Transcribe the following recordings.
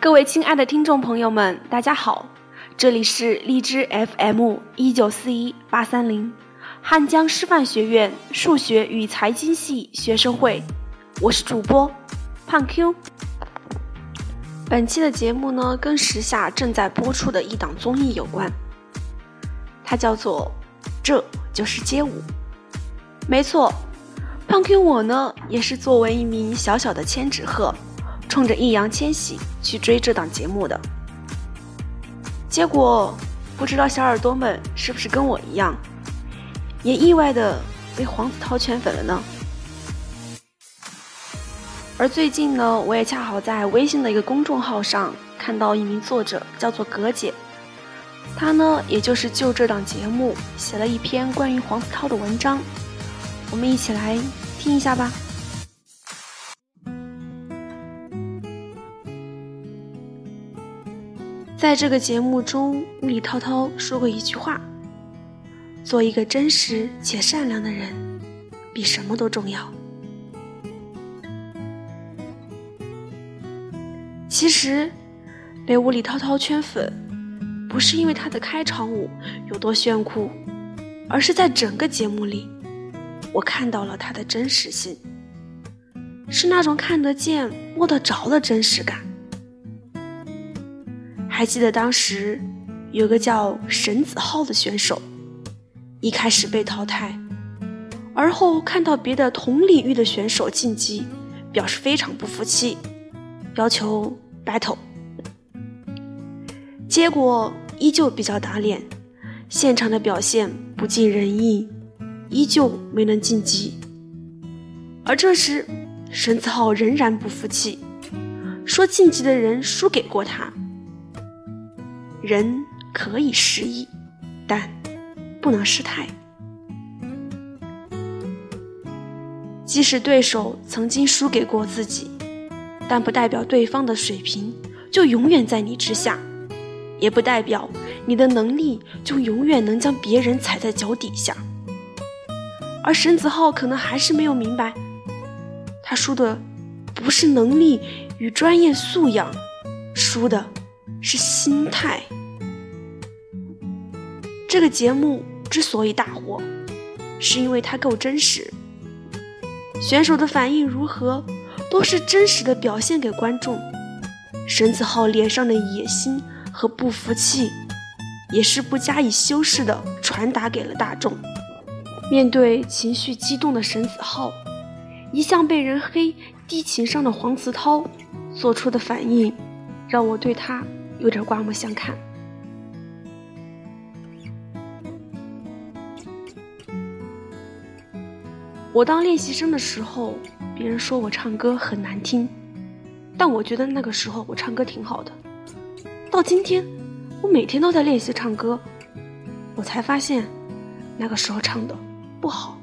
各位亲爱的听众朋友们，大家好，这里是荔枝 FM 一九四一八三零，汉江师范学院数学与财经系学生会，我是主播胖 Q。本期的节目呢，跟时下正在播出的一档综艺有关，它叫做《这就是街舞》。没错，胖 Q 我呢，也是作为一名小小的千纸鹤，冲着易烊千玺去追这档节目的。结果，不知道小耳朵们是不是跟我一样，也意外的被黄子韬圈粉了呢？而最近呢，我也恰好在微信的一个公众号上看到一名作者叫做葛姐，她呢，也就是就这档节目写了一篇关于黄子韬的文章，我们一起来听一下吧。在这个节目中，李涛涛说过一句话：“做一个真实且善良的人，比什么都重要。”其实，被吴李涛涛圈粉，不是因为他的开场舞有多炫酷，而是在整个节目里，我看到了他的真实性，是那种看得见、摸得着的真实感。还记得当时有个叫沈子浩的选手，一开始被淘汰，而后看到别的同领域的选手晋级，表示非常不服气，要求。battle，结果依旧比较打脸，现场的表现不尽人意，依旧没能晋级。而这时，沈子浩仍然不服气，说晋级的人输给过他。人可以失意，但不能失态。即使对手曾经输给过自己。但不代表对方的水平就永远在你之下，也不代表你的能力就永远能将别人踩在脚底下。而沈子浩可能还是没有明白，他输的不是能力与专业素养，输的是心态。这个节目之所以大火，是因为它够真实，选手的反应如何？都是真实的表现给观众，沈子浩脸上的野心和不服气，也是不加以修饰的传达给了大众。面对情绪激动的沈子浩，一向被人黑低情商的黄子韬做出的反应，让我对他有点刮目相看。我当练习生的时候。别人说我唱歌很难听，但我觉得那个时候我唱歌挺好的。到今天，我每天都在练习唱歌，我才发现那个时候唱的不好。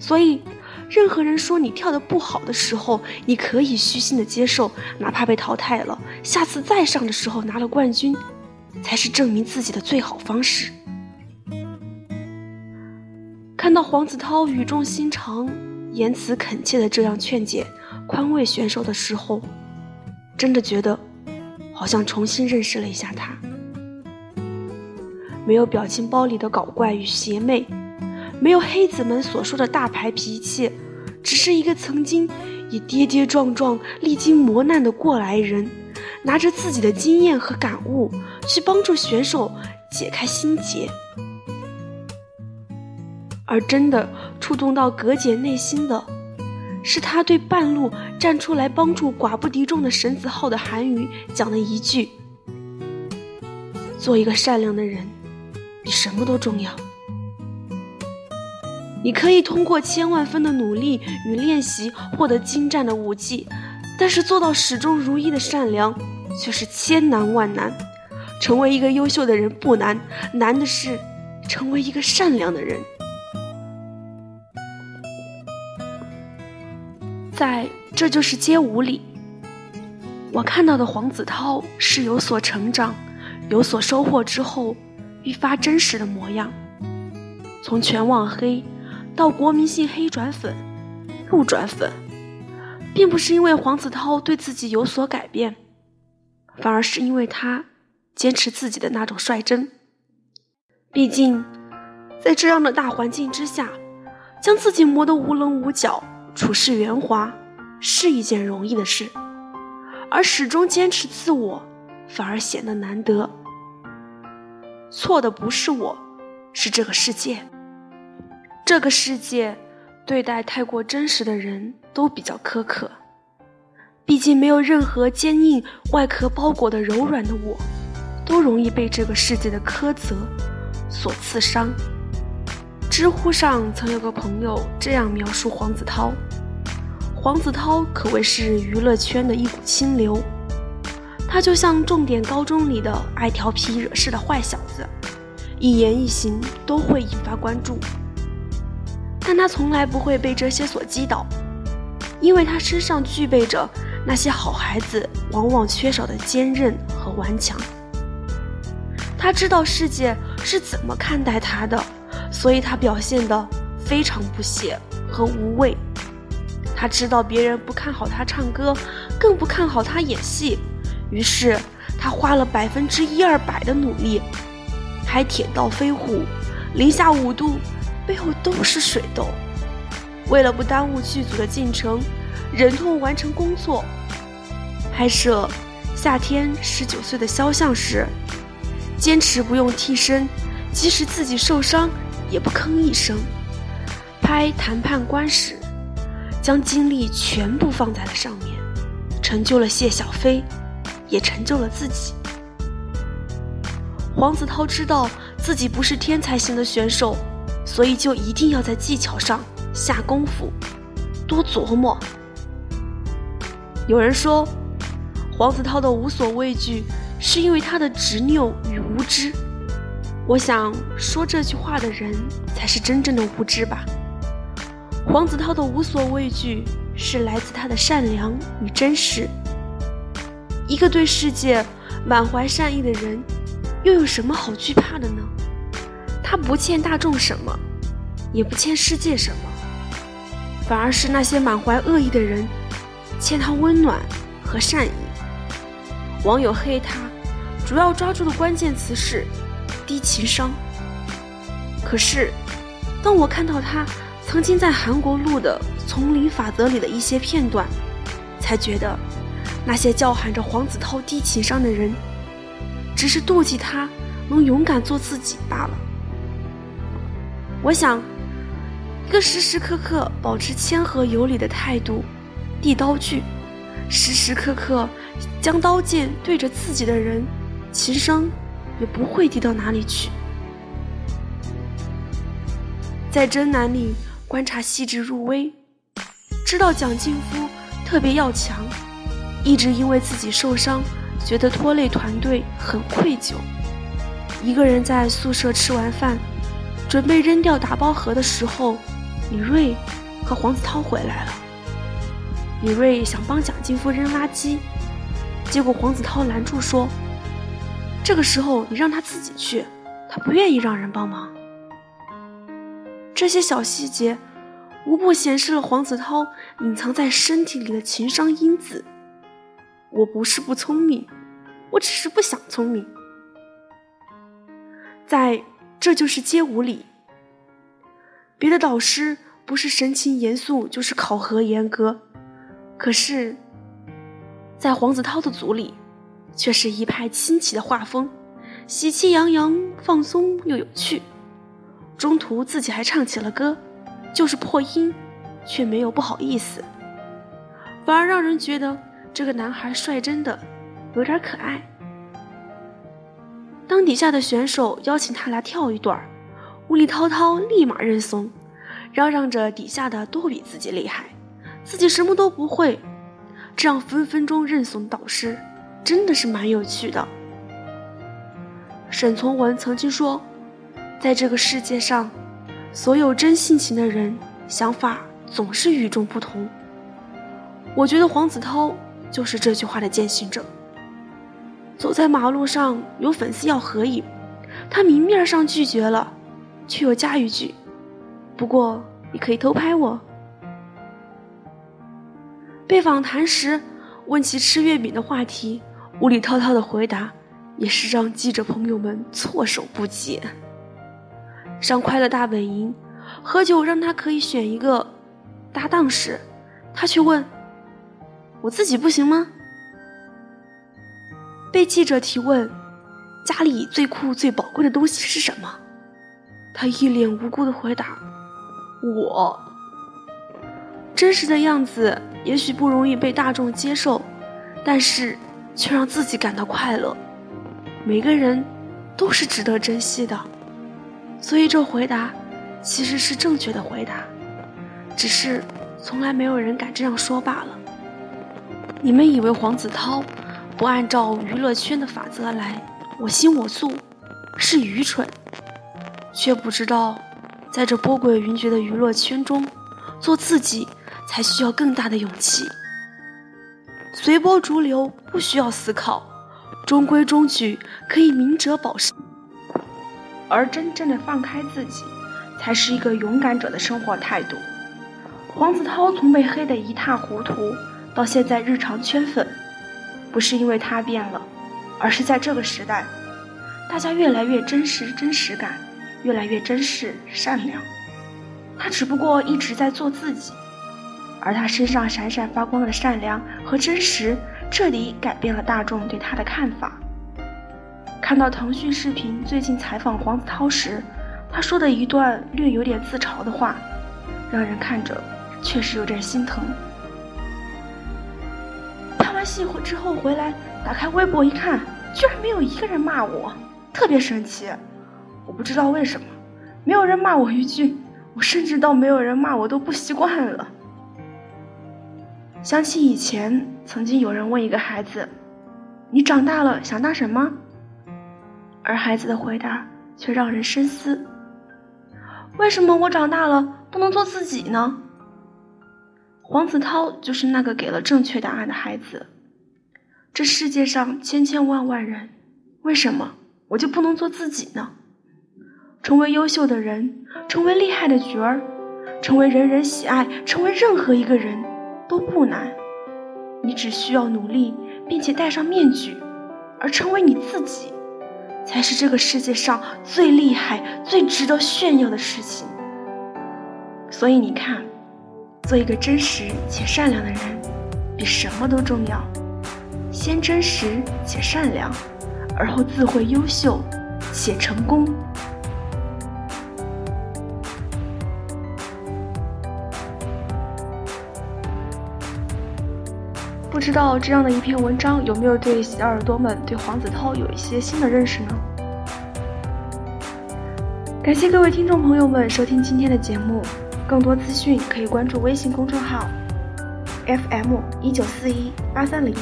所以，任何人说你跳的不好的时候，你可以虚心的接受，哪怕被淘汰了，下次再上的时候拿了冠军，才是证明自己的最好方式。看到黄子韬语重心长。言辞恳切的这样劝解、宽慰选手的时候，真的觉得好像重新认识了一下他。没有表情包里的搞怪与邪魅，没有黑子们所说的大牌脾气，只是一个曾经也跌跌撞撞、历经磨难的过来人，拿着自己的经验和感悟去帮助选手解开心结。而真的触动到葛姐内心的，是她对半路站出来帮助寡不敌众的沈子浩的韩语讲的一句：“做一个善良的人，比什么都重要。你可以通过千万分的努力与练习获得精湛的武技，但是做到始终如一的善良却是千难万难。成为一个优秀的人不难，难的是成为一个善良的人。”在这就是街舞里，我看到的黄子韬是有所成长、有所收获之后愈发真实的模样。从全网黑到国民性黑转粉、路转粉，并不是因为黄子韬对自己有所改变，反而是因为他坚持自己的那种率真。毕竟，在这样的大环境之下，将自己磨得无棱无角、处事圆滑，是一件容易的事；而始终坚持自我，反而显得难得。错的不是我，是这个世界。这个世界对待太过真实的人都比较苛刻。毕竟没有任何坚硬外壳包裹的柔软的我，都容易被这个世界的苛责所刺伤。知乎上曾有个朋友这样描述黄子韬：黄子韬可谓是娱乐圈的一股清流，他就像重点高中里的爱调皮惹事的坏小子，一言一行都会引发关注。但他从来不会被这些所击倒，因为他身上具备着那些好孩子往往缺少的坚韧和顽强。他知道世界是怎么看待他的，所以他表现得非常不屑和无畏。他知道别人不看好他唱歌，更不看好他演戏，于是他花了百分之一二百的努力，还铁道飞虎，零下五度。背后都是水痘。为了不耽误剧组的进程，忍痛完成工作。拍摄《夏天十九岁的肖像》时，坚持不用替身，即使自己受伤也不吭一声。拍《谈判官》时，将精力全部放在了上面，成就了谢小飞，也成就了自己。黄子韬知道自己不是天才型的选手。所以就一定要在技巧上下功夫，多琢磨。有人说，黄子韬的无所畏惧是因为他的执拗与无知。我想说这句话的人才是真正的无知吧。黄子韬的无所畏惧是来自他的善良与真实。一个对世界满怀善意的人，又有什么好惧怕的呢？他不欠大众什么，也不欠世界什么，反而是那些满怀恶意的人欠他温暖和善意。网友黑他，主要抓住的关键词是低情商。可是，当我看到他曾经在韩国录的《丛林法则》里的一些片段，才觉得那些叫喊着黄子韬低情商的人，只是妒忌他能勇敢做自己罢了。我想，一个时时刻刻保持谦和有礼的态度，递刀具，时时刻刻将刀剑对着自己的人，情商也不会低到哪里去。在真男里观察细致入微，知道蒋劲夫特别要强，一直因为自己受伤，觉得拖累团队很愧疚，一个人在宿舍吃完饭。准备扔掉打包盒的时候，李锐和黄子韬回来了。李锐想帮蒋劲夫扔垃圾，结果黄子韬拦住说：“这个时候你让他自己去，他不愿意让人帮忙。”这些小细节，无不显示了黄子韬隐藏在身体里的情商因子。我不是不聪明，我只是不想聪明。在。这就是街舞里，别的导师不是神情严肃，就是考核严格，可是，在黄子韬的组里，却是一派清奇的画风，喜气洋洋，放松又有趣。中途自己还唱起了歌，就是破音，却没有不好意思，反而让人觉得这个男孩率真的有点可爱。当底下的选手邀请他来跳一段，吴里滔滔立马认怂，嚷嚷着底下的都比自己厉害，自己什么都不会。这样分分钟认怂导师，真的是蛮有趣的。沈从文曾经说，在这个世界上，所有真性情的人想法总是与众不同。我觉得黄子韬就是这句话的践行者。走在马路上，有粉丝要合影，他明面上拒绝了，却又加一句：“不过你可以偷拍我。”被访谈时问起吃月饼的话题，无理滔滔的回答，也是让记者朋友们措手不及。上快乐大本营，喝酒让他可以选一个搭档时，他却问：“我自己不行吗？”被记者提问：“家里最酷最宝贵的东西是什么？”他一脸无辜的回答：“我。”真实的样子也许不容易被大众接受，但是却让自己感到快乐。每个人都是值得珍惜的。所以这回答其实是正确的回答，只是从来没有人敢这样说罢了。你们以为黄子韬不按照娱乐圈的法则来，我行我素，是愚蠢，却不知道，在这波诡云谲的娱乐圈中，做自己才需要更大的勇气。随波逐流不需要思考，中规中矩可以明哲保身。而真正的放开自己，才是一个勇敢者的生活态度。黄子韬从被黑得一塌糊涂，到现在日常圈粉，不是因为他变了，而是在这个时代，大家越来越真实真实感，越来越珍视善良。他只不过一直在做自己，而他身上闪闪发光的善良和真实，彻底改变了大众对他的看法。看到腾讯视频最近采访黄子韬时，他说的一段略有点自嘲的话，让人看着确实有点心疼。拍完戏之后回来，打开微博一看，居然没有一个人骂我，特别生气。我不知道为什么，没有人骂我一句，我甚至到没有人骂我都不习惯了。想起以前曾经有人问一个孩子：“你长大了想当什么？”而孩子的回答却让人深思：为什么我长大了不能做自己呢？黄子韬就是那个给了正确答案的孩子。这世界上千千万万人，为什么我就不能做自己呢？成为优秀的人，成为厉害的角儿，成为人人喜爱，成为任何一个人都不难。你只需要努力，并且戴上面具，而成为你自己。才是这个世界上最厉害、最值得炫耀的事情。所以你看，做一个真实且善良的人，比什么都重要。先真实且善良，而后自会优秀且成功。不知道这样的一篇文章有没有对小耳朵们对黄子韬有一些新的认识呢？感谢各位听众朋友们收听今天的节目，更多资讯可以关注微信公众号 FM 一九四一八三零，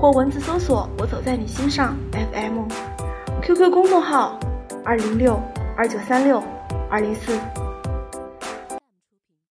或文字搜索“我走在你心上 FM”，QQ 公众号二零六二九三六二零四。